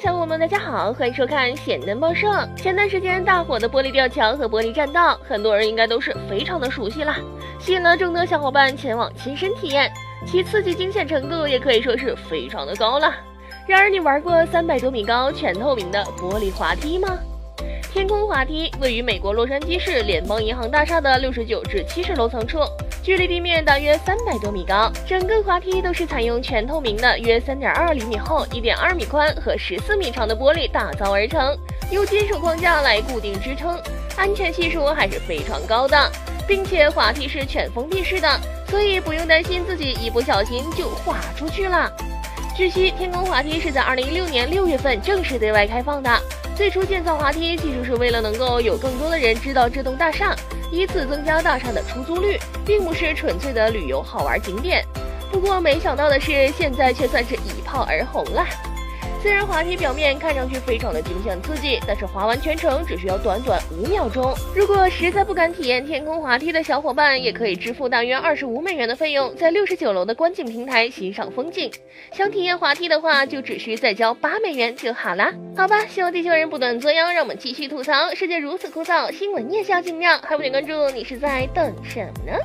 小伙伴们，大家好，欢迎收看咸蛋报社。前段时间大火的玻璃吊桥和玻璃栈道，很多人应该都是非常的熟悉了，吸引了众多小伙伴前往亲身体验，其刺激惊险程度也可以说是非常的高了。然而，你玩过三百多米高、全透明的玻璃滑梯吗？天空滑梯位于美国洛杉矶市联邦银行大厦的六十九至七十楼层处。距离地面大约三百多米高，整个滑梯都是采用全透明的约三点二厘米厚、一点二米宽和十四米长的玻璃打造而成，用金属框架来固定支撑，安全系数还是非常高的，并且滑梯是全封闭式的，所以不用担心自己一不小心就滑出去了。据悉，天空滑梯是在二零一六年六月份正式对外开放的。最初建造滑梯，其实是为了能够有更多的人知道这栋大厦。依次增加大厦的出租率，并不是纯粹的旅游好玩景点。不过没想到的是，现在却算是一炮而红了。虽然滑梯表面看上去非常的惊险刺激，但是滑完全程只需要短短五秒钟。如果实在不敢体验天空滑梯的小伙伴，也可以支付大约二十五美元的费用，在六十九楼的观景平台欣赏风景。想体验滑梯的话，就只需再交八美元就好啦。好吧，希望地球人不断作妖，让我们继续吐槽世界如此枯燥，新闻也需要精妙，还不点关注，你是在等什么呢？